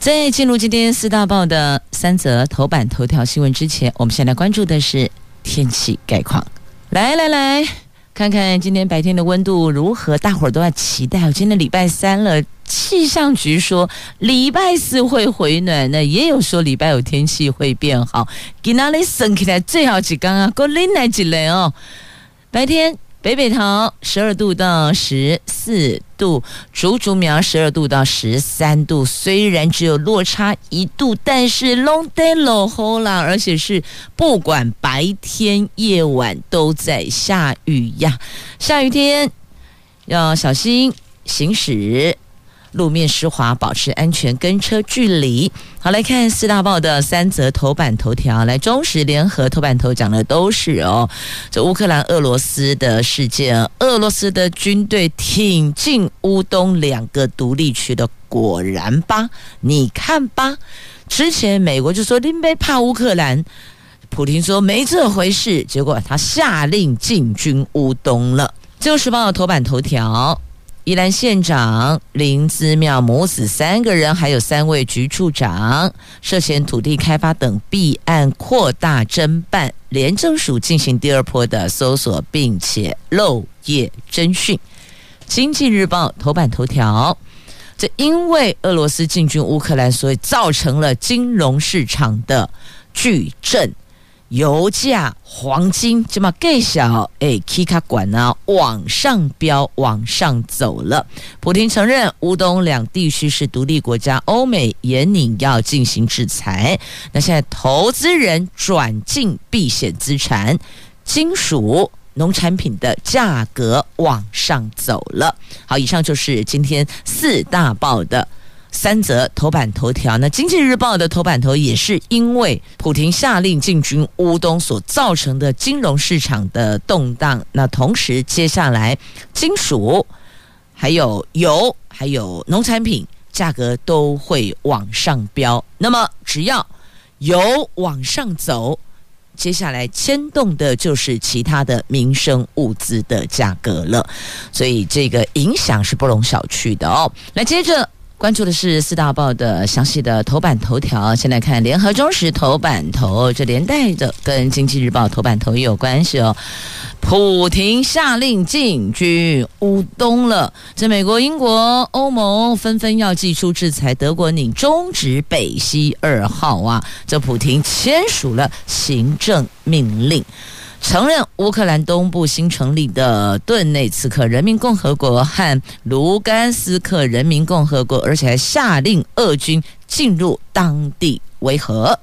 在进入今天四大报的三则头版头条新闻之前，我们先来关注的是天气概况。来来来，看看今天白天的温度如何？大伙儿都在期待。今天礼拜三了，气象局说礼拜四会回暖，那也有说礼拜五天气会变好。今哪里升起来最好几刚啊，够冷来几雷哦，白天。北北桃十二度到十四度，竹竹苗十二度到十三度，虽然只有落差一度，但是 long day long h o l 啦，而且是不管白天夜晚都在下雨呀，下雨天要小心行驶。路面湿滑，保持安全，跟车距离。好，来看四大报的三则头版头条。来，中时联合头版头讲的都是哦，这乌克兰、俄罗斯的事件，俄罗斯的军队挺进乌东两个独立区的，果然吧？你看吧，之前美国就说林北怕乌克兰，普丁说没这回事，结果他下令进军乌东了。自由时报的头版头条。宜兰县长林姿妙母子三个人，还有三位局处长涉嫌土地开发等弊案扩大侦办，廉政署进行第二波的搜索，并且漏夜侦讯。经济日报头版头条：这因为俄罗斯进军乌克兰，所以造成了金融市场的巨震。油价、黄金这么更小，哎，K 卡管呢往上飙，往上走了。普京承认乌东两地区是独立国家，欧美严拟要进行制裁。那现在投资人转进避险资产，金属、农产品的价格往上走了。好，以上就是今天四大报的。三则头版头条，那《经济日报》的头版头也是因为普亭下令进军乌东所造成的金融市场的动荡。那同时，接下来金属、还有油、还有农产品价格都会往上飙。那么，只要油往上走，接下来牵动的就是其他的民生物资的价格了。所以，这个影响是不容小觑的哦。来，接着。关注的是四大报的详细的头版头条。先来看联合中时头版头，这连带着跟经济日报头版头也有关系哦。普廷下令进军乌东了，这美国、英国、欧盟纷纷要祭出制裁，德国拟终止北溪二号啊，这普廷签署了行政命令。承认乌克兰东部新成立的顿内茨克人民共和国和卢甘斯克人民共和国，而且还下令俄军进入当地维和。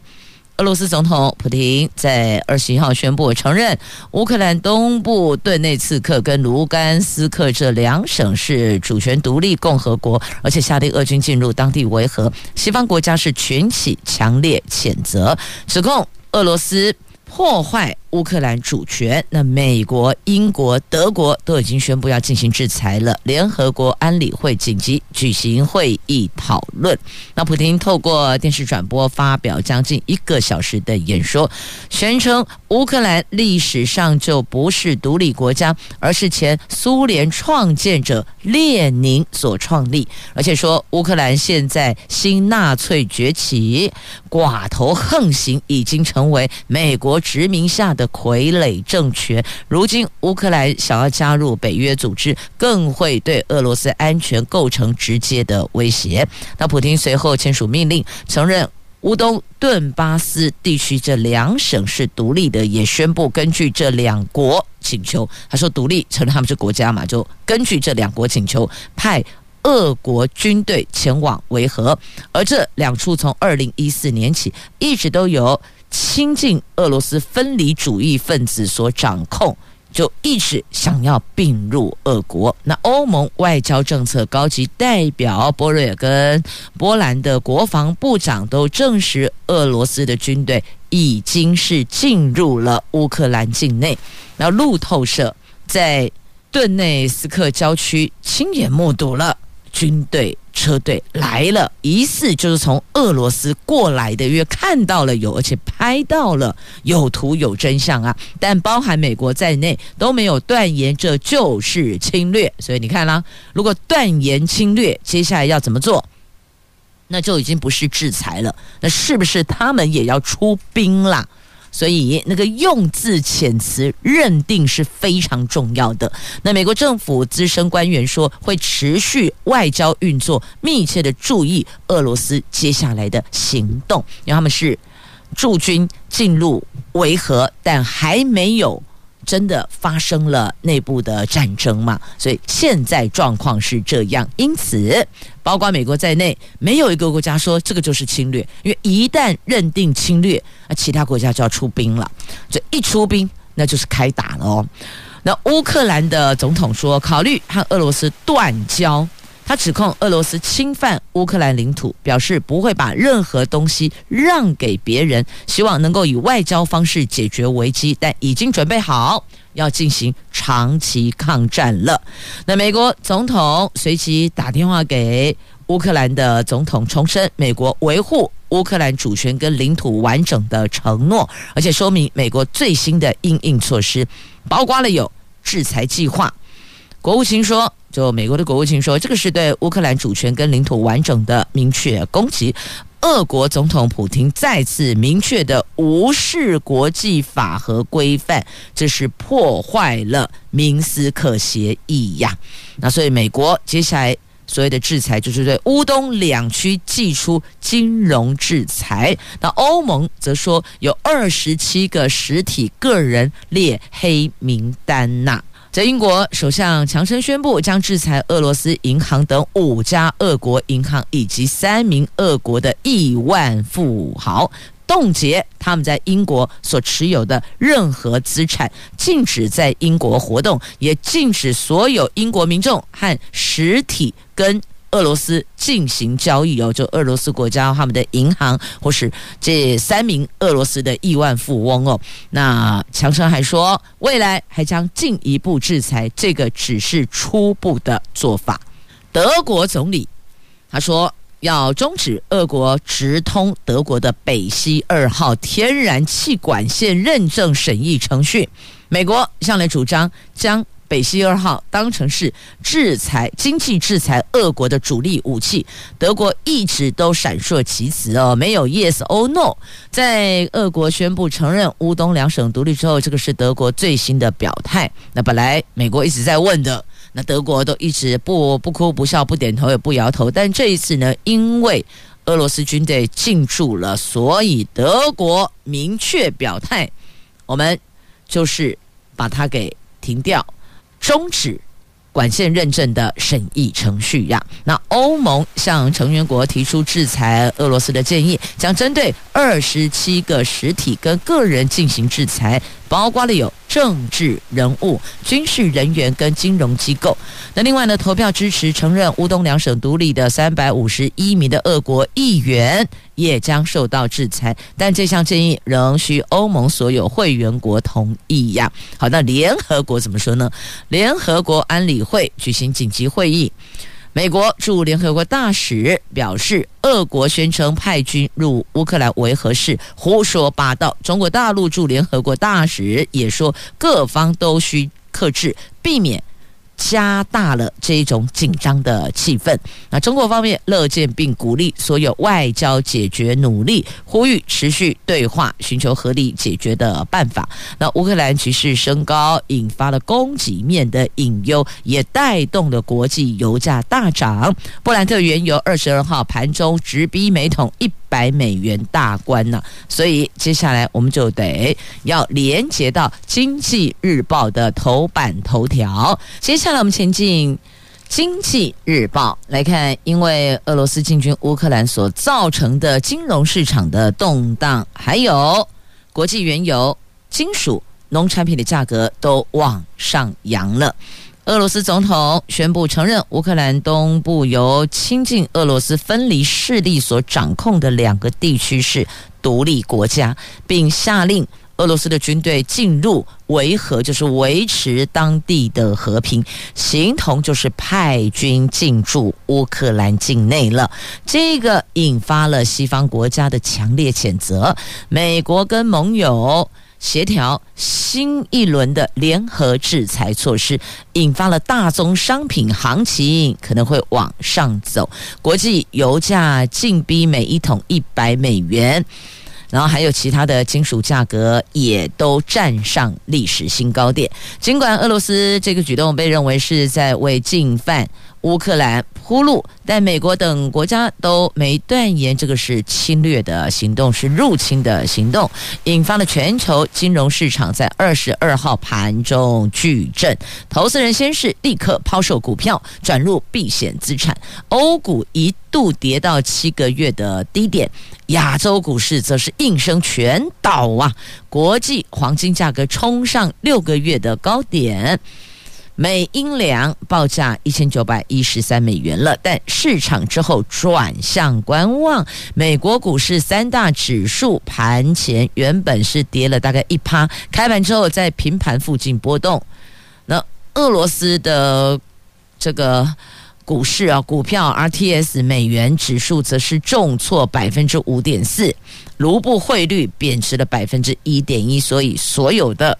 俄罗斯总统普京在二十一号宣布承认乌克兰东部顿内茨克跟卢甘斯克这两省是主权独立共和国，而且下令俄军进入当地维和。西方国家是群起强烈谴责，指控俄罗斯。破坏乌克兰主权，那美国、英国、德国都已经宣布要进行制裁了。联合国安理会紧急举行会议讨论。那普京透过电视转播发表将近一个小时的演说，宣称乌克兰历史上就不是独立国家，而是前苏联创建者列宁所创立，而且说乌克兰现在新纳粹崛起，寡头横行，已经成为美国。殖民下的傀儡政权，如今乌克兰想要加入北约组织，更会对俄罗斯安全构成直接的威胁。那普京随后签署命令，承认乌东顿巴斯地区这两省是独立的，也宣布根据这两国请求，他说独立承认他们是国家嘛，就根据这两国请求，派俄国军队前往维和。而这两处从二零一四年起一直都有。亲近俄罗斯分离主义分子所掌控，就一直想要并入俄国。那欧盟外交政策高级代表波瑞尔跟波兰的国防部长都证实，俄罗斯的军队已经是进入了乌克兰境内。那路透社在顿内斯克郊区亲眼目睹了军队。车队来了，疑似就是从俄罗斯过来的，因为看到了有，而且拍到了有图有真相啊！但包含美国在内都没有断言这就是侵略，所以你看啦，如果断言侵略，接下来要怎么做？那就已经不是制裁了，那是不是他们也要出兵啦？所以，那个用字遣词认定是非常重要的。那美国政府资深官员说，会持续外交运作，密切的注意俄罗斯接下来的行动，因为他们是驻军进入维和，但还没有。真的发生了内部的战争嘛？所以现在状况是这样，因此包括美国在内，没有一个国家说这个就是侵略，因为一旦认定侵略，那其他国家就要出兵了。这一出兵，那就是开打了哦。那乌克兰的总统说，考虑和俄罗斯断交。他指控俄罗斯侵犯乌克兰领土，表示不会把任何东西让给别人，希望能够以外交方式解决危机，但已经准备好要进行长期抗战了。那美国总统随即打电话给乌克兰的总统，重申美国维护乌克兰主权跟领土完整的承诺，而且说明美国最新的应应措施，包括了有制裁计划。国务卿说。就美国的国务卿说，这个是对乌克兰主权跟领土完整的明确攻击。俄国总统普京再次明确的无视国际法和规范，这是破坏了明斯克协议呀。那所以美国接下来所谓的制裁，就是对乌东两区祭出金融制裁。那欧盟则说有二十七个实体个人列黑名单呐。在英国，首相强生宣布将制裁俄罗斯银行等五家俄国银行以及三名俄国的亿万富豪，冻结他们在英国所持有的任何资产，禁止在英国活动，也禁止所有英国民众和实体跟。俄罗斯进行交易哦，就俄罗斯国家他们的银行，或是这三名俄罗斯的亿万富翁哦。那强生还说，未来还将进一步制裁，这个只是初步的做法。德国总理他说要终止俄国直通德国的北溪二号天然气管线认证审议程序。美国向来主张将。北溪二号当成是制裁经济制裁俄国的主力武器，德国一直都闪烁其词哦，没有 yes or no。在俄国宣布承认乌东两省独立之后，这个是德国最新的表态。那本来美国一直在问的，那德国都一直不不哭不笑不点头也不摇头。但这一次呢，因为俄罗斯军队进驻了，所以德国明确表态，我们就是把它给停掉。终止管线认证的审议程序呀。那欧盟向成员国提出制裁俄罗斯的建议，将针对二十七个实体跟个人进行制裁，包括了有政治人物、军事人员跟金融机构。那另外呢，投票支持承认乌东两省独立的三百五十一名的俄国议员也将受到制裁，但这项建议仍需欧盟所有会员国同意呀。好，那联合国怎么说呢？联合国安理会举行紧急会议。美国驻联合国大使表示，俄国宣称派军入乌克兰维和是胡说八道。中国大陆驻联合国大使也说，各方都需克制，避免。加大了这一种紧张的气氛。那中国方面乐见并鼓励所有外交解决努力，呼吁持续对话，寻求合理解决的办法。那乌克兰局势升高，引发了供给面的隐忧，也带动了国际油价大涨。布兰特原油二十二号盘中直逼每桶一百美元大关呢。所以接下来我们就得要连接到《经济日报》的头版头条。接下来。我们前进《经济日报》来看，因为俄罗斯进军乌克兰所造成的金融市场的动荡，还有国际原油、金属、农产品的价格都往上扬了。俄罗斯总统宣布承认乌克兰东部由亲近俄罗斯分离势力所掌控的两个地区是独立国家，并下令俄罗斯的军队进入维和，就是维持当地的和平，形同就是派军进驻乌克兰境内了。这个引发了西方国家的强烈谴责，美国跟盟友。协调新一轮的联合制裁措施，引发了大宗商品行情可能会往上走。国际油价进逼每一桶一百美元，然后还有其他的金属价格也都站上历史新高点。尽管俄罗斯这个举动被认为是在为进犯乌克兰铺路，但美国等国家都没断言这个是侵略的行动，是入侵的行动，引发了全球金融市场在二十二号盘中巨震，投资人先是立刻抛售股票，转入避险资产，欧股一度跌到七个月的低点，亚洲股市则是应声全倒啊，国际黄金价格冲上六个月的高点。每英两报价一千九百一十三美元了，但市场之后转向观望。美国股市三大指数盘前原本是跌了大概一趴，开盘之后在平盘附近波动。那俄罗斯的这个股市啊，股票 RTS 美元指数则是重挫百分之五点四，卢布汇率贬值了百分之一点一，所以所有的。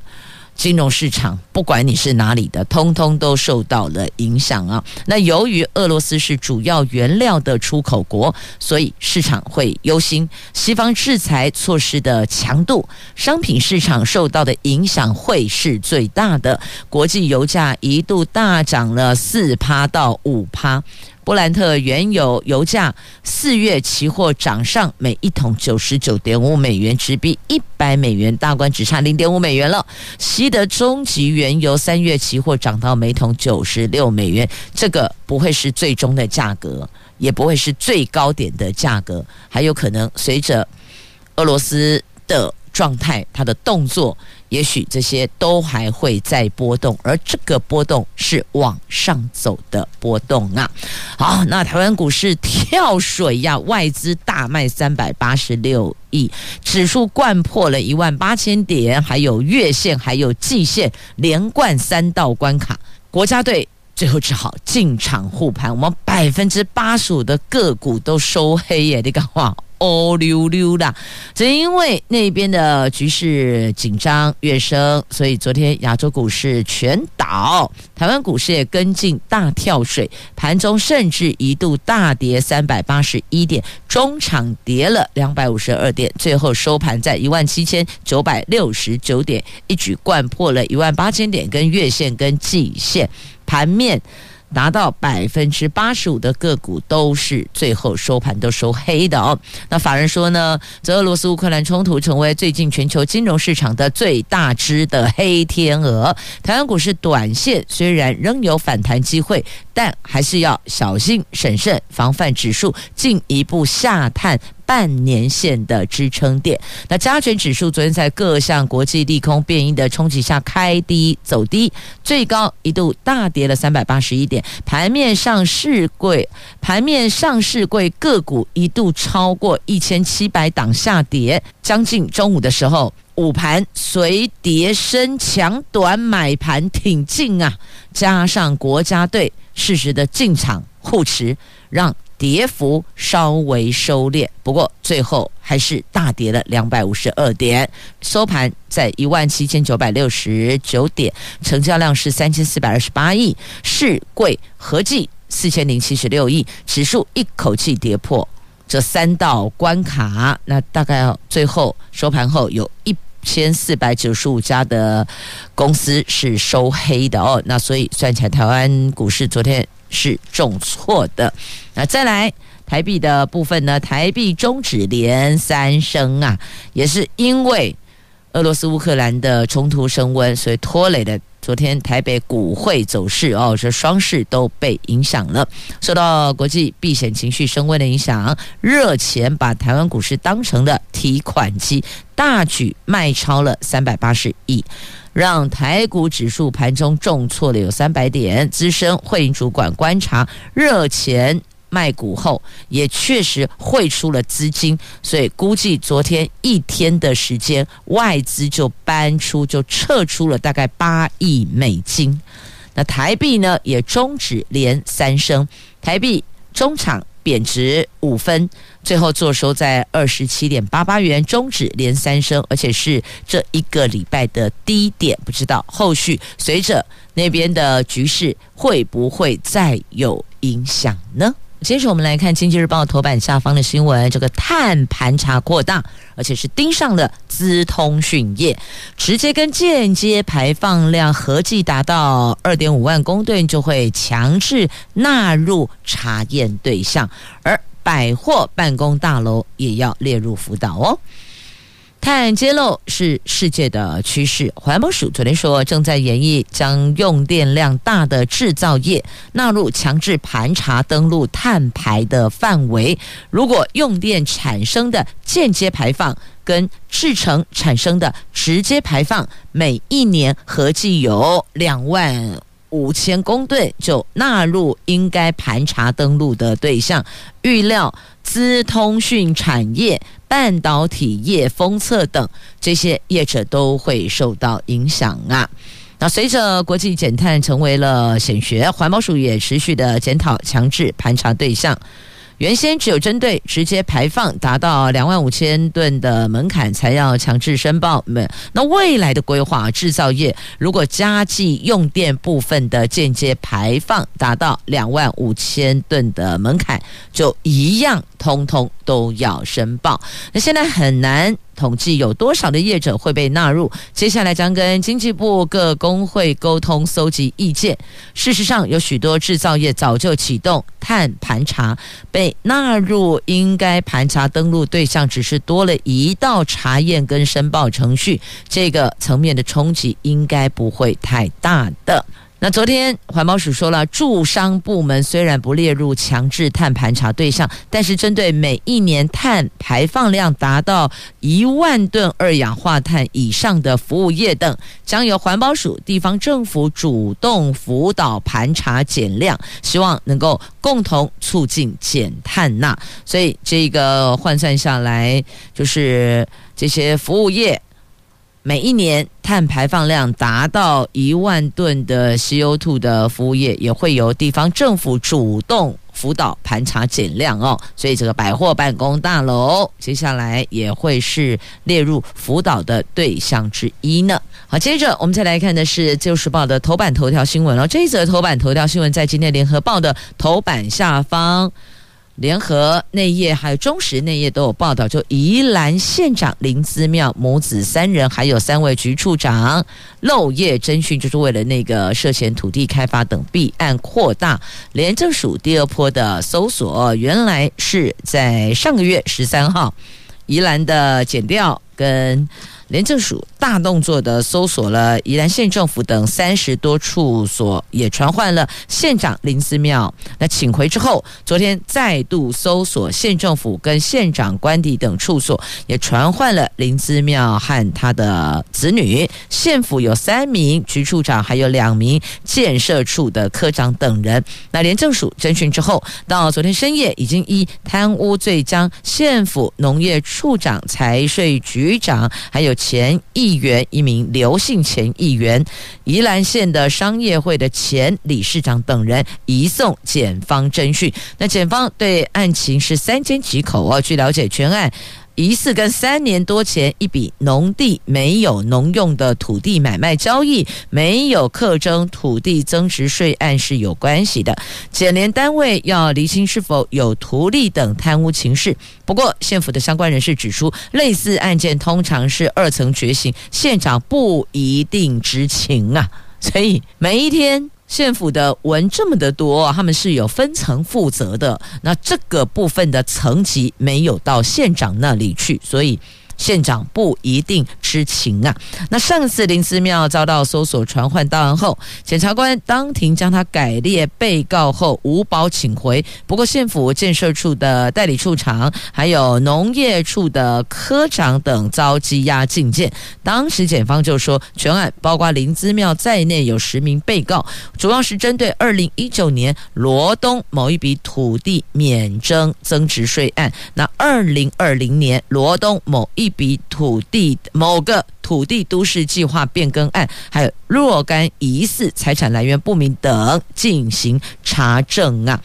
金融市场，不管你是哪里的，通通都受到了影响啊。那由于俄罗斯是主要原料的出口国，所以市场会忧心西方制裁措施的强度，商品市场受到的影响会是最大的。国际油价一度大涨了四趴到五趴。布兰特原油油价四月期货涨上每一桶九十九点五美元，直逼一百美元大关，只差零点五美元了。西德中级原油三月期货涨到每桶九十六美元，这个不会是最终的价格，也不会是最高点的价格，还有可能随着俄罗斯的状态，它的动作。也许这些都还会再波动，而这个波动是往上走的波动啊！好，那台湾股市跳水呀，外资大卖三百八十六亿，指数掼破了一万八千点，还有月线，还有季线，连贯三道关卡，国家队最后只好进场护盘，我们百分之八十五的个股都收黑耶！你讲话。哦溜溜啦，只因为那边的局势紧张越升，所以昨天亚洲股市全倒，台湾股市也跟进大跳水，盘中甚至一度大跌三百八十一点，中场跌了两百五十二点，最后收盘在一万七千九百六十九点，一举贯破了一万八千点，跟月线跟季线盘面。达到百分之八十五的个股都是最后收盘都收黑的哦。那法人说呢，这俄罗斯乌克兰冲突成为最近全球金融市场的最大只的黑天鹅。台湾股市短线虽然仍有反弹机会，但还是要小心审慎，防范指数进一步下探。半年线的支撑点，那加权指数昨天在各项国际利空变因的冲击下开低走低，最高一度大跌了三百八十一点。盘面上市柜，盘面上市柜个股一度超过一千七百档下跌，将近中午的时候，午盘随跌升抢短买盘挺进啊，加上国家队适时的进场护持，让。跌幅稍微收敛，不过最后还是大跌了两百五十二点，收盘在一万七千九百六十九点，成交量是三千四百二十八亿，市柜合计四千零七十六亿，指数一口气跌破这三道关卡，那大概最后收盘后有一千四百九十五家的公司是收黑的哦，那所以算起来，台湾股市昨天。是重挫的，那再来台币的部分呢？台币终止连三升啊，也是因为俄罗斯乌克兰的冲突升温，所以拖累的昨天台北股汇走势哦，这双市都被影响了，受到国际避险情绪升温的影响，热钱把台湾股市当成了提款机，大举卖超了三百八十亿，让台股指数盘中重挫了有三百点。资深汇银主管观察，热钱。卖股后也确实汇出了资金，所以估计昨天一天的时间，外资就搬出就撤出了大概八亿美金。那台币呢也终止连三升，台币中场贬值五分，最后坐收在二十七点八八元，终止连三升，而且是这一个礼拜的低点。不知道后续随着那边的局势会不会再有影响呢？接着我们来看《经济日报》头版下方的新闻，这个碳盘查扩大，而且是盯上了资通讯业，直接跟间接排放量合计达到二点五万公吨，就会强制纳入查验对象，而百货办公大楼也要列入辅导哦。碳揭露是世界的趋势。环保署昨天说，正在研议将用电量大的制造业纳入强制盘查登录碳排的范围。如果用电产生的间接排放跟制成产生的直接排放，每一年合计有两万五千公吨，就纳入应该盘查登录的对象。预料资通讯产业。半导体业、封测等这些业者都会受到影响啊。那随着国际减碳成为了显学，环保署也持续的检讨强制盘查对象。原先只有针对直接排放达到两万五千吨的门槛才要强制申报。那未来的规划，制造业如果加计用电部分的间接排放达到两万五千吨的门槛，就一样，通通都要申报。那现在很难。统计有多少的业者会被纳入？接下来将跟经济部各工会沟通，搜集意见。事实上，有许多制造业早就启动碳盘查，被纳入应该盘查登录对象，只是多了一道查验跟申报程序，这个层面的冲击应该不会太大的。那昨天环保署说了，住商部门虽然不列入强制碳盘查对象，但是针对每一年碳排放量达到一万吨二氧化碳以上的服务业等，将由环保署、地方政府主动辅导盘查减量，希望能够共同促进减碳呐。所以这个换算下来，就是这些服务业。每一年碳排放量达到一万吨的 CO2 的服务业，也会由地方政府主动辅导盘查减量哦。所以这个百货办公大楼接下来也会是列入辅导的对象之一呢。好，接着我们再来看的是《自由时报》的头版头条新闻哦。这一则头版头条新闻在今天《联合报》的头版下方。联合内页还有中时内页都有报道，就宜兰县长林姿妙母子三人，还有三位局处长漏夜侦讯，就是为了那个涉嫌土地开发等弊案扩大廉政署第二波的搜索。原来是在上个月十三号，宜兰的检调跟。廉政署大动作的搜索了宜兰县政府等三十多处所，也传唤了县长林思妙。那请回之后，昨天再度搜索县政府跟县长官邸等处所，也传唤了林思妙和他的子女。县府有三名局处长，还有两名建设处的科长等人。那廉政署侦讯之后，到昨天深夜已经依贪污罪将县府农业处长、财税局长还有。前议员一名刘姓前议员，宜兰县的商业会的前理事长等人移送检方侦讯。那检方对案情是三缄其口哦。据了解，全案。疑似跟三年多前一笔农地没有农用的土地买卖交易、没有课征土地增值税案是有关系的。检联单位要厘清是否有图利等贪污情事。不过，县府的相关人士指出，类似案件通常是二层觉醒，县长不一定知情啊。所以每一天。县府的文这么的多，他们是有分层负责的。那这个部分的层级没有到县长那里去，所以县长不一定知情啊。那上次林姿妙遭到搜索传唤到案后，检察官当庭将他改列被告后无保请回。不过县府建设处的代理处长还有农业处的科长等遭羁押禁见。当时检方就说，全案包括林姿妙在内有十名被告，主要是针对二零一九年罗东某一笔土地免征增值税案。那二零二零年罗东某一笔土地某个土地都市计划变更案，还有若干疑似财产来源不明等进行查证啊。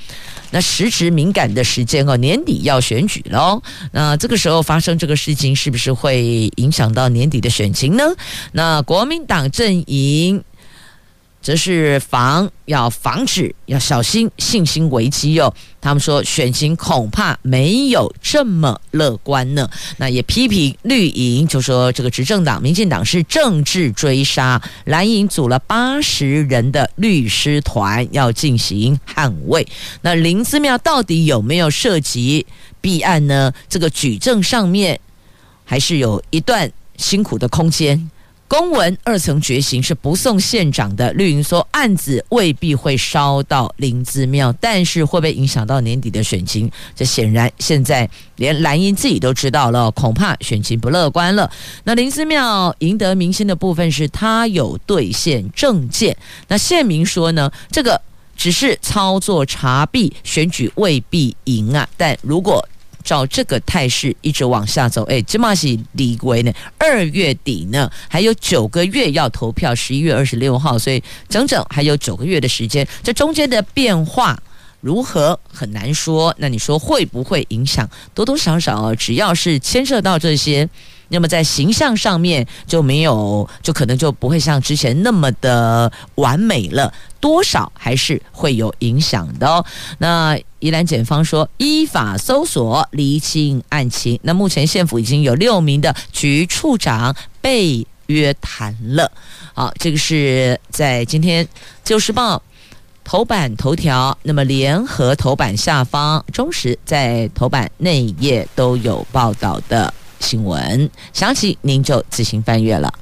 那时值敏感的时间哦，年底要选举喽。那这个时候发生这个事情，是不是会影响到年底的选情呢？那国民党阵营。则是防要防止要小心信心危机哟、哦。他们说选情恐怕没有这么乐观呢。那也批评绿营，就说这个执政党民进党是政治追杀，蓝营组了八十人的律师团要进行捍卫。那林姿妙到底有没有涉及弊案呢？这个举证上面还是有一段辛苦的空间。公文二层决行是不送县长的。绿营说案子未必会烧到林姿妙，但是会不会影响到年底的选情？这显然现在连蓝营自己都知道了，恐怕选情不乐观了。那林姿妙赢得民心的部分是他有兑现政见。那县民说呢，这个只是操作查弊，选举未必赢啊。但如果照这个态势一直往下走，哎，这嘛是李维呢？二月底呢，还有九个月要投票，十一月二十六号，所以整整还有九个月的时间，这中间的变化如何很难说。那你说会不会影响？多多少少，只要是牵涉到这些。那么在形象上面就没有，就可能就不会像之前那么的完美了，多少还是会有影响的哦。那宜兰检方说依法搜索厘清案情，那目前县府已经有六名的局处长被约谈了。好，这个是在今天《旧时报》头版头条，那么联合头版下方，中时在头版内页都有报道的。新闻详情您就自行翻阅了。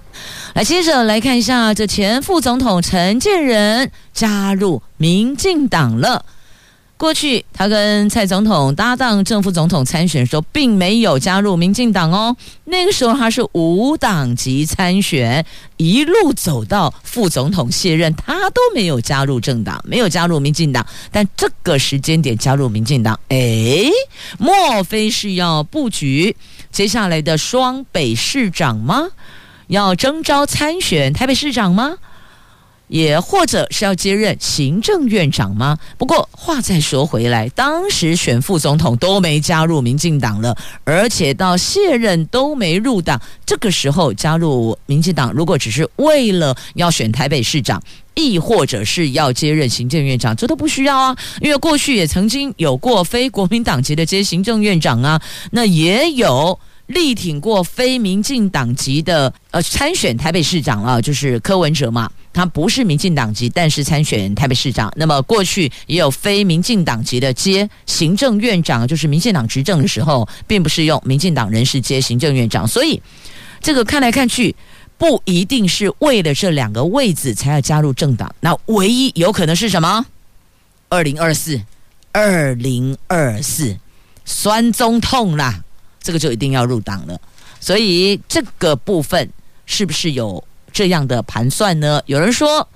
来，接着来看一下，这前副总统陈建仁加入民进党了。过去他跟蔡总统搭档正副总统参选的时候，并没有加入民进党哦。那个时候他是无党籍参选，一路走到副总统卸任，他都没有加入政党，没有加入民进党。但这个时间点加入民进党，诶，莫非是要布局？接下来的双北市长吗？要征召参选台北市长吗？也或者是要接任行政院长吗？不过话再说回来，当时选副总统都没加入民进党了，而且到卸任都没入党。这个时候加入民进党，如果只是为了要选台北市长，亦或者是要接任行政院长，这都不需要啊。因为过去也曾经有过非国民党籍的接行政院长啊，那也有。力挺过非民进党籍的呃参选台北市长啊，就是柯文哲嘛，他不是民进党籍，但是参选台北市长。那么过去也有非民进党籍的接行政院长，就是民进党执政的时候，并不是用民进党人士接行政院长。所以这个看来看去，不一定是为了这两个位子才要加入政党。那唯一有可能是什么？二零二四，二零二四，酸中痛啦。这个就一定要入党了，所以这个部分是不是有这样的盘算呢？有人说，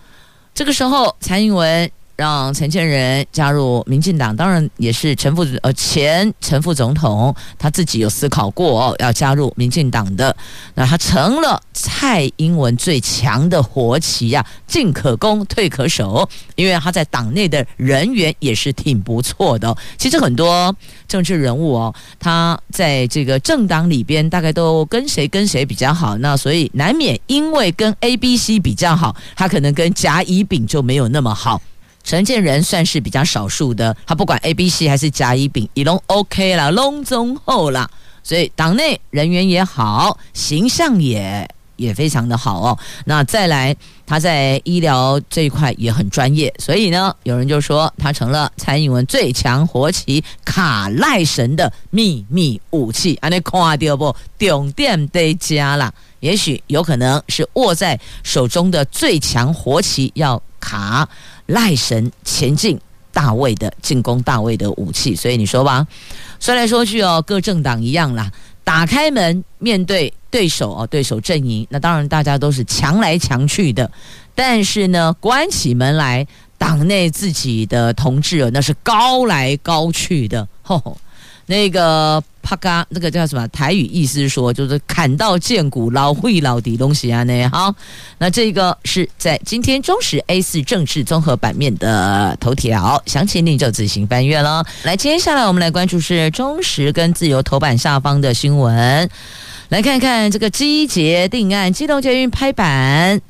这个时候蔡英文。让陈建仁加入民进党，当然也是陈副呃前陈副总统他自己有思考过哦，要加入民进党的，那他成了蔡英文最强的活棋呀，进可攻，退可守，因为他在党内的人缘也是挺不错的。其实很多政治人物哦，他在这个政党里边大概都跟谁跟谁比较好，那所以难免因为跟 A、B、C 比较好，他可能跟甲、乙、丙就没有那么好。陈建人算是比较少数的，他不管 A、B、C 还是甲、乙、丙，一拢 OK 了，龙中后了，所以党内人缘也好，形象也也非常的好哦。那再来，他在医疗这一块也很专业，所以呢，有人就说他成了蔡英文最强活棋卡赖神的秘密武器。啊，你看到不？重点得加了，也许有可能是握在手中的最强活棋，要卡赖神前进大卫的进攻大卫的武器。所以你说吧，说来说去哦，各政党一样啦。打开门面对对手哦，对手阵营，那当然大家都是强来强去的。但是呢，关起门来，党内自己的同志哦，那是高来高去的。吼吼，那个啪嘎，那个叫什么？台语意思是说，就是砍到见骨，老会老的东西啊那好，那这个是在今天中时 A 四政治综合版面的头条，详情你就自行翻阅了。来，接下来我们来关注是中时跟自由头版下方的新闻。来看看这个机捷定案，基隆捷运拍板，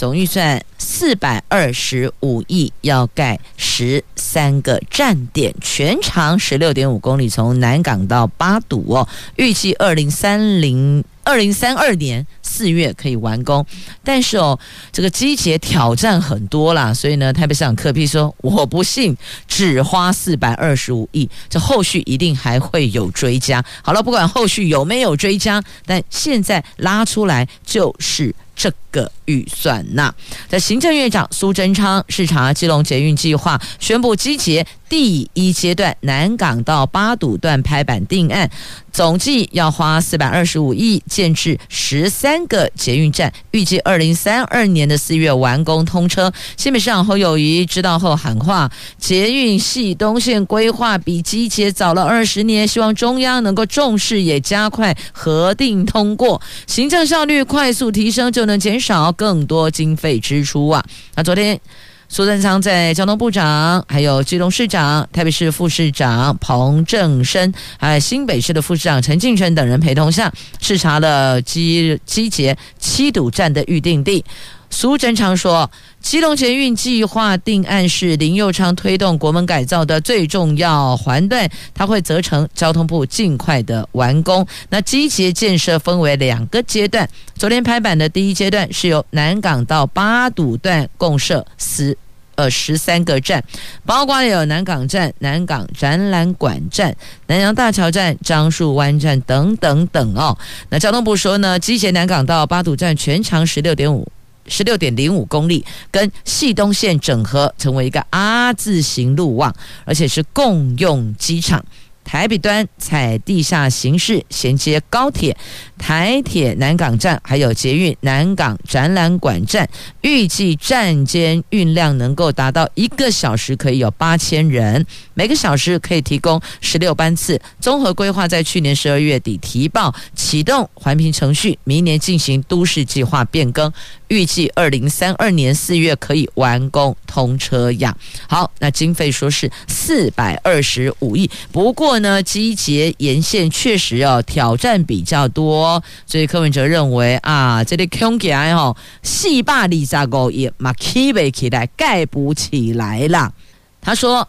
总预算四百二十五亿，要盖十三个站点，全长十六点五公里，从南港到八堵哦，预计二零三零。二零三二年四月可以完工，但是哦，这个机捷挑战很多啦，所以呢，台北市长柯 P 说：“我不信只花四百二十五亿，这后续一定还会有追加。”好了，不管后续有没有追加，但现在拉出来就是。这个预算呐，在行政院长苏贞昌视察基隆捷运计划，宣布机捷第一阶段南港到八堵段拍板定案，总计要花四百二十五亿建置十三个捷运站，预计二零三二年的四月完工通车。新北市长侯友谊知道后喊话：捷运系东线规划比机捷早了二十年，希望中央能够重视，也加快核定通过，行政效率快速提升，就能减少更多经费支出啊！那昨天苏贞昌在交通部长、还有基隆市长、台北市副市长彭正生，还有新北市的副市长陈进春等人陪同下，视察了机机捷七堵站的预定地。苏贞昌说，基隆捷运计划定案是林佑昌推动国门改造的最重要环段，他会责成交通部尽快的完工。那机捷建设分为两个阶段，昨天拍板的第一阶段是由南港到八堵段共设十呃十三个站，包括有南港站、南港展览馆站、南阳大桥站、樟树湾站等等等哦。那交通部说呢，机捷南港到八堵站全长十六点五。十六点零五公里，跟系东线整合成为一个 R 字形路网，而且是共用机场。台北端采地下形式衔接高铁、台铁南港站，还有捷运南港展览馆站，预计站间运量能够达到一个小时可以有八千人，每个小时可以提供十六班次。综合规划在去年十二月底提报启动环评程序，明年进行都市计划变更。预计二零三二年四月可以完工通车呀。好，那经费说是四百二十五亿，不过呢，集结沿线确实要挑战比较多，所以柯文哲认为啊，这里空起来哦，四百二十五亿嘛，起不起来，盖不起来了。他说。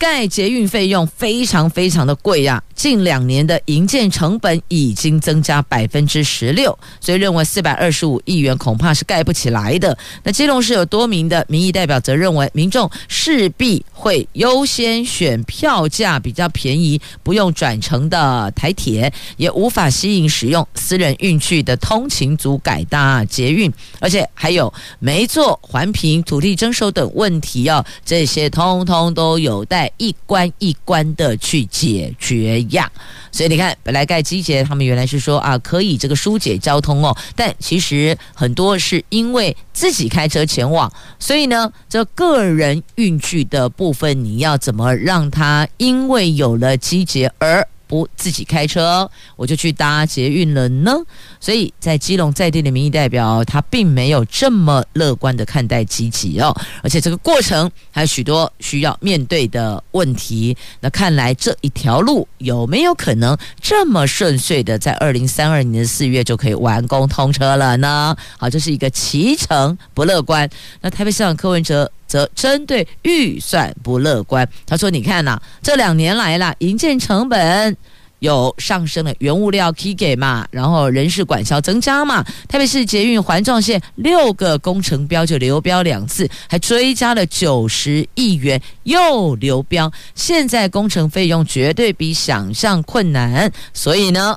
盖捷运费用非常非常的贵呀，近两年的营建成本已经增加百分之十六，所以认为四百二十五亿元恐怕是盖不起来的。那基隆市有多名的民意代表则认为，民众势必会优先选票价比较便宜、不用转乘的台铁，也无法吸引使用私人运具的通勤族改搭捷运，而且还有没做环评、土地征收等问题哦，这些通通都有待。一关一关的去解决呀，所以你看，本来盖机捷，他们原来是说啊，可以这个疏解交通哦，但其实很多是因为自己开车前往，所以呢，这个人运具的部分，你要怎么让他因为有了机捷而不自己开车，我就去搭捷运了呢。所以在基隆在地的民意代表，他并没有这么乐观的看待积极哦，而且这个过程还有许多需要面对的问题。那看来这一条路有没有可能这么顺遂的，在二零三二年的四月就可以完工通车了呢？好，这是一个骑程不乐观。那台北市长柯文哲则针对预算不乐观，他说：“你看呐、这两年来啦，营建成本。”有上升的原物料 K 给嘛，然后人事管销增加嘛，特别是捷运环状线六个工程标就流标两次，还追加了九十亿元又流标，现在工程费用绝对比想象困难，所以呢，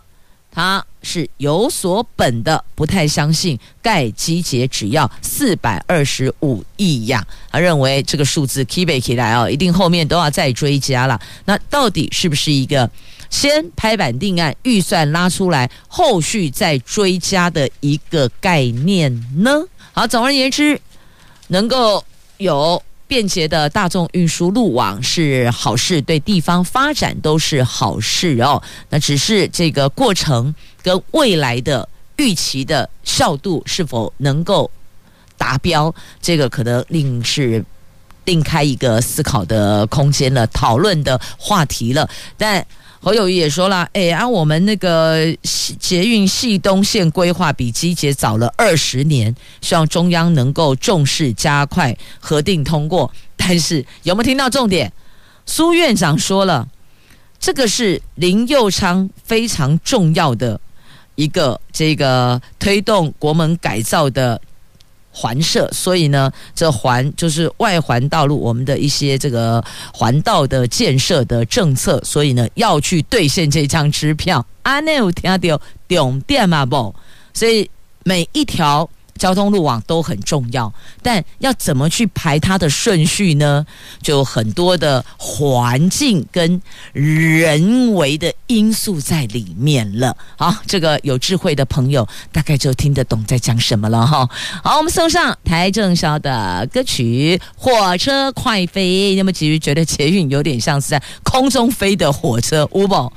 他是有所本的，不太相信盖基杰只要四百二十五亿呀，他认为这个数字 keep 起来哦，一定后面都要再追加了，那到底是不是一个？先拍板定案，预算拉出来，后续再追加的一个概念呢？好，总而言之，能够有便捷的大众运输路网是好事，对地方发展都是好事哦。那只是这个过程跟未来的预期的效度是否能够达标，这个可能另是另开一个思考的空间了，讨论的话题了，但。侯友宜也说了，哎，啊，我们那个捷运汐东线规划比基捷早了二十年，希望中央能够重视加快核定通过。但是有没有听到重点？苏院长说了，这个是林佑昌非常重要的一个这个推动国门改造的。环设，所以呢，这环就是外环道路，我们的一些这个环道的建设的政策，所以呢，要去兑现这张支票。阿内有听到重点嘛不？所以每一条。交通路网都很重要，但要怎么去排它的顺序呢？就很多的环境跟人为的因素在里面了。好，这个有智慧的朋友大概就听得懂在讲什么了哈。好，我们送上台正宵的歌曲《火车快飞》。那么其实觉得捷运有点像是在空中飞的火车，有？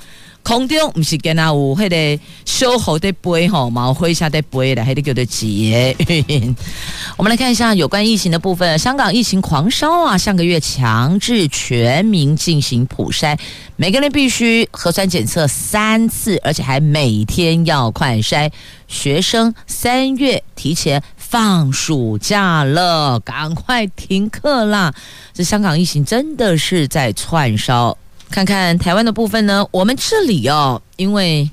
空中不是跟那有迄个小号在飞吼，毛灰下在飞的，还得叫做捷运。我们来看一下有关疫情的部分。香港疫情狂烧啊，上个月强制全民进行普筛，每个人必须核酸检测三次，而且还每天要快筛。学生三月提前放暑假了，赶快停课啦！这香港疫情真的是在窜烧。看看台湾的部分呢，我们这里哦，因为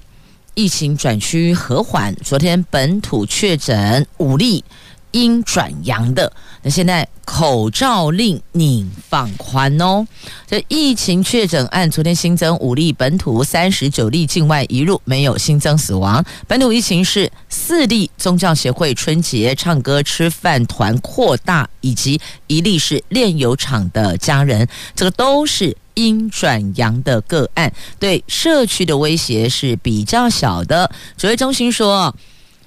疫情转趋和缓，昨天本土确诊五例阴转阳的，那现在口罩令拧放宽哦。这疫情确诊案昨天新增五例本土，三十九例境外移入，没有新增死亡。本土疫情是四例宗教协会春节唱歌吃饭团扩大，以及一例是炼油厂的家人，这个都是。阴转阳的个案对社区的威胁是比较小的。指挥中心说，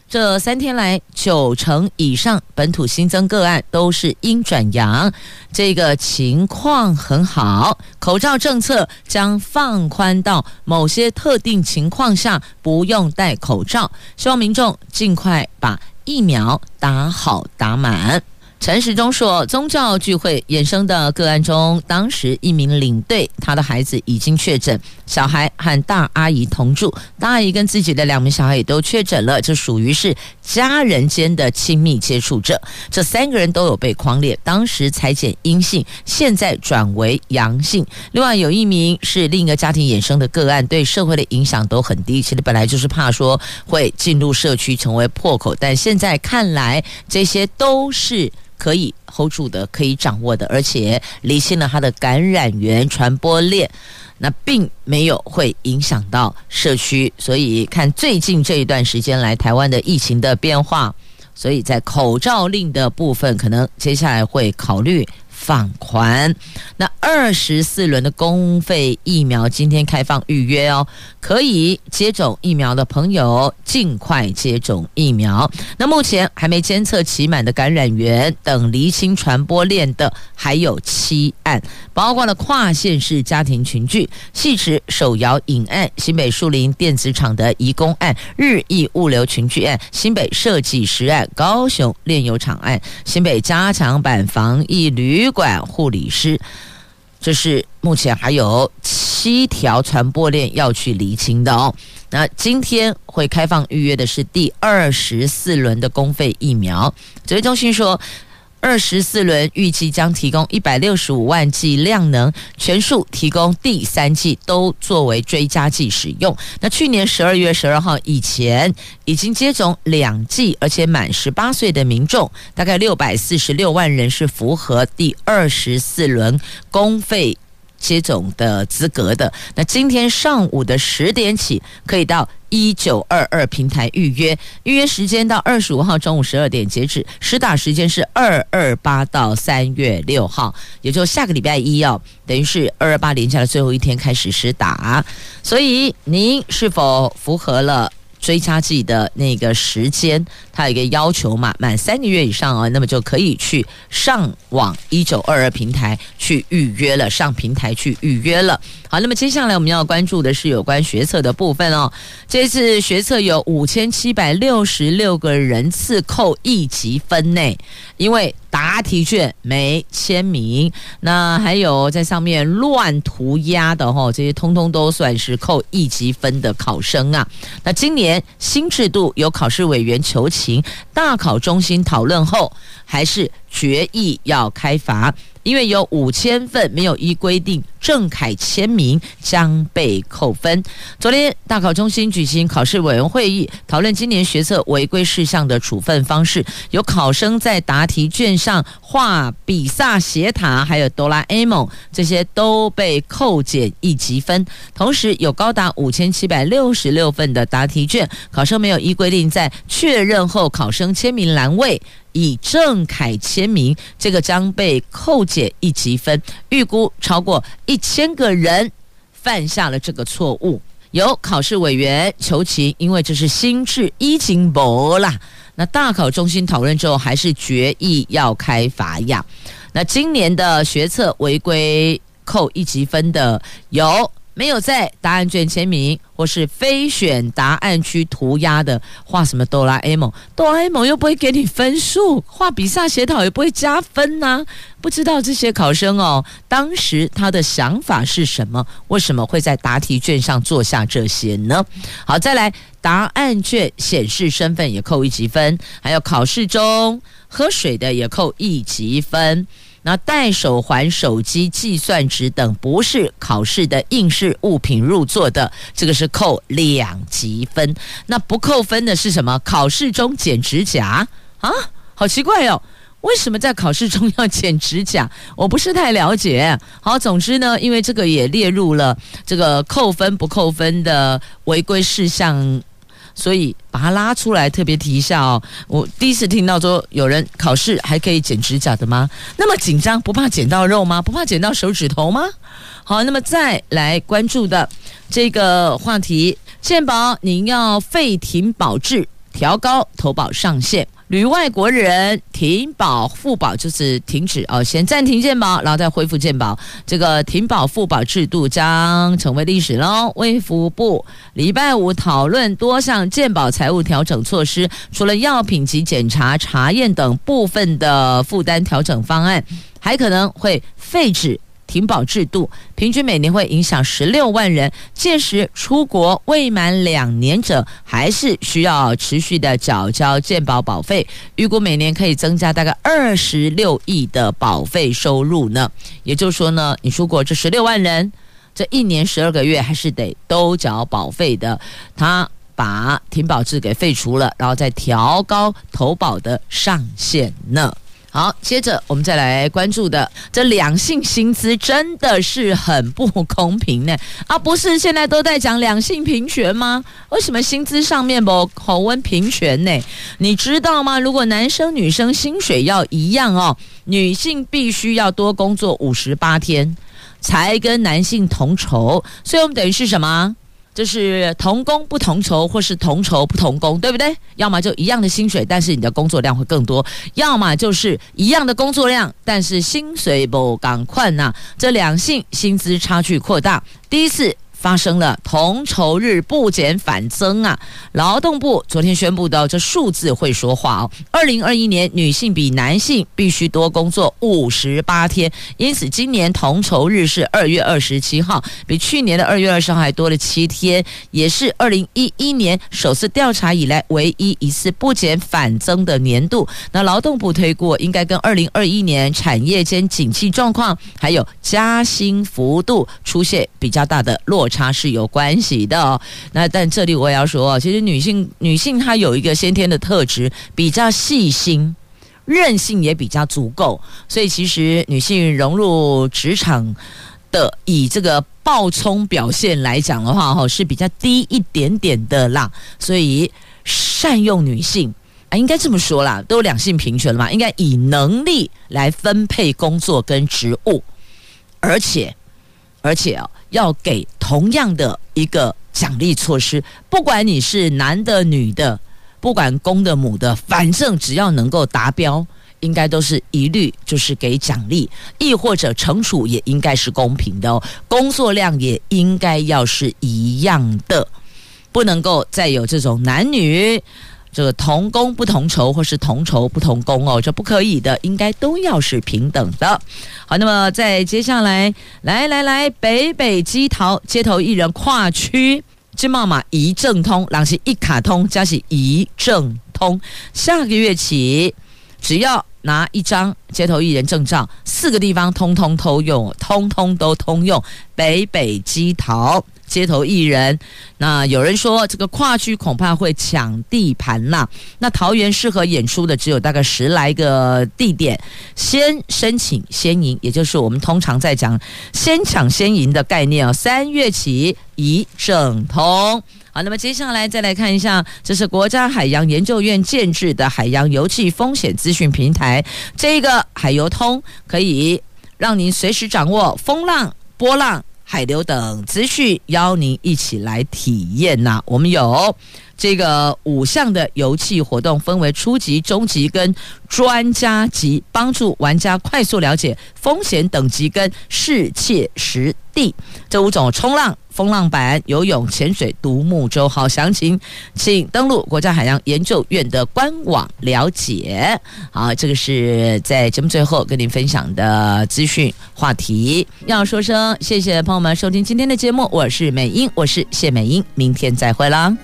这三天来九成以上本土新增个案都是阴转阳，这个情况很好。口罩政策将放宽到某些特定情况下不用戴口罩，希望民众尽快把疫苗打好打满。陈时中说，宗教聚会衍生的个案中，当时一名领队，他的孩子已经确诊，小孩和大阿姨同住，大阿姨跟自己的两名小孩也都确诊了，这属于是家人间的亲密接触者。这三个人都有被匡列，当时采检阴性，现在转为阳性。另外有一名是另一个家庭衍生的个案，对社会的影响都很低。其实本来就是怕说会进入社区成为破口，但现在看来这些都是。可以 hold 住的，可以掌握的，而且理清了它的感染源传播链，那并没有会影响到社区。所以看最近这一段时间来台湾的疫情的变化，所以在口罩令的部分，可能接下来会考虑。放宽，那二十四轮的公费疫苗今天开放预约哦，可以接种疫苗的朋友尽快接种疫苗。那目前还没监测期满的感染源等厘清传播链的还有七案，包括了跨县市家庭群聚、汐止手摇饮案、新北树林电子厂的移工案、日益物流群聚案、新北设计师案、高雄炼油厂案、新北加强版防疫旅。管护理师，这是目前还有七条传播链要去厘清的哦。那今天会开放预约的是第二十四轮的公费疫苗。指挥中心说，二十四轮预计将提供一百六十五万剂量能，全数提供第三剂，都作为追加剂使用。那去年十二月十二号以前已经接种两剂，而且满十八岁的民众，大概六百四十六万人是符合第二十四轮公费接种的资格的。那今天上午的十点起，可以到。一九二二平台预约，预约时间到二十五号中午十二点截止，实打时间是二二八到三月六号，也就下个礼拜一哦，等于是二二八连假的最后一天开始实打，所以您是否符合了？追加剂的那个时间，它有一个要求嘛，满三个月以上哦，那么就可以去上网一九二二平台去预约了，上平台去预约了。好，那么接下来我们要关注的是有关学测的部分哦。这次学测有五千七百六十六个人次扣一级分内，因为。答题卷没签名，那还有在上面乱涂鸦的哈，这些通通都算是扣一级分的考生啊。那今年新制度由考试委员求情，大考中心讨论后，还是决议要开罚。因为有五千份没有依规定正楷签名，将被扣分。昨天大考中心举行考试委员会议，讨论今年学测违规事项的处分方式。有考生在答题卷上画比萨斜塔，还有哆啦 A 梦，这些都被扣减一级分。同时，有高达五千七百六十六份的答题卷，考生没有依规定在确认后考生签名栏位。以郑凯签名，这个将被扣减一级分。预估超过一千个人犯下了这个错误，由考试委员求情，因为这是心智已经薄啦。那大考中心讨论之后，还是决议要开罚呀。那今年的学测违规扣一级分的有。没有在答案卷签名，或是非选答案区涂鸦的，画什么哆啦 A 梦，哆啦 A 梦又不会给你分数，画比萨斜塔也不会加分呐、不知道这些考生哦，当时他的想法是什么？为什么会在答题卷上做下这些呢？好，再来，答案卷显示身份也扣一级分，还有考试中喝水的也扣一级分。那戴手环、手机、计算纸等不是考试的应试物品入座的，这个是扣两级分。那不扣分的是什么？考试中剪指甲啊，好奇怪哦！为什么在考试中要剪指甲？我不是太了解。好，总之呢，因为这个也列入了这个扣分不扣分的违规事项。所以把它拉出来，特别提一下哦。我第一次听到说有人考试还可以剪指甲的吗？那么紧张，不怕剪到肉吗？不怕剪到手指头吗？好，那么再来关注的这个话题，健保您要废停保质，调高投保上限。旅外国人停保复保就是停止哦，先暂停健保，然后再恢复健保。这个停保复保制度将成为历史喽。卫福部礼拜五讨论多项健保财务调整措施，除了药品及检查查验等部分的负担调整方案，还可能会废止。停保制度平均每年会影响十六万人，届时出国未满两年者还是需要持续的缴交健保保费，预估每年可以增加大概二十六亿的保费收入呢。也就是说呢，你出国这十六万人，这一年十二个月还是得都缴保费的。他把停保制给废除了，然后再调高投保的上限呢。好，接着我们再来关注的这两性薪资真的是很不公平呢？啊，不是现在都在讲两性平权吗？为什么薪资上面不口温平权呢？你知道吗？如果男生女生薪水要一样哦，女性必须要多工作五十八天才跟男性同酬，所以我们等于是什么？就是同工不同酬，或是同酬不同工，对不对？要么就一样的薪水，但是你的工作量会更多；要么就是一样的工作量，但是薪水不赶快呐。这两性薪资差距扩大。第一次发生了同酬日不减反增啊！劳动部昨天宣布的这数字会说话哦。二零二一年女性比男性必须多工作五十八天，因此今年同酬日是二月二十七号，比去年的二月二十号还多了七天，也是二零一一年首次调查以来唯一一次不减反增的年度。那劳动部推估，应该跟二零二一年产业间景气状况还有加薪幅度出现比较大的落差。是有关系的，那但这里我也要说，其实女性女性她有一个先天的特质，比较细心，韧性也比较足够，所以其实女性融入职场的以这个暴冲表现来讲的话，哈是比较低一点点的啦。所以善用女性啊，应该这么说啦，都两性平权了嘛，应该以能力来分配工作跟职务，而且而且哦。要给同样的一个奖励措施，不管你是男的女的，不管公的母的，反正只要能够达标，应该都是一律就是给奖励，亦或者惩处也应该是公平的，工作量也应该要是一样的，不能够再有这种男女。这个同工不同酬，或是同酬不同工哦，这不可以的，应该都要是平等的。好，那么再接下来，来来来，北北基桃街头艺人跨区金茂马一证通，朗西一卡通加起一证通，下个月起只要拿一张街头艺人证照，四个地方通通通用，通通都通用。北北基桃。街头艺人，那有人说这个跨区恐怕会抢地盘呐。那桃园适合演出的只有大概十来个地点，先申请先赢，也就是我们通常在讲先抢先赢的概念哦。三月起一证通。好，那么接下来再来看一下，这是国家海洋研究院建制的海洋油气风险资讯平台，这个海油通可以让您随时掌握风浪波浪。海流等资讯，邀您一起来体验呐。我们有这个五项的游戏活动，分为初级、中级跟专家级，帮助玩家快速了解风险等级跟适切实地。这五种冲浪。风浪板、游泳、潜水、独木舟，好详情，请登录国家海洋研究院的官网了解。好，这个是在节目最后跟您分享的资讯话题。要说声谢谢朋友们收听今天的节目，我是美英，我是谢美英，明天再会啦。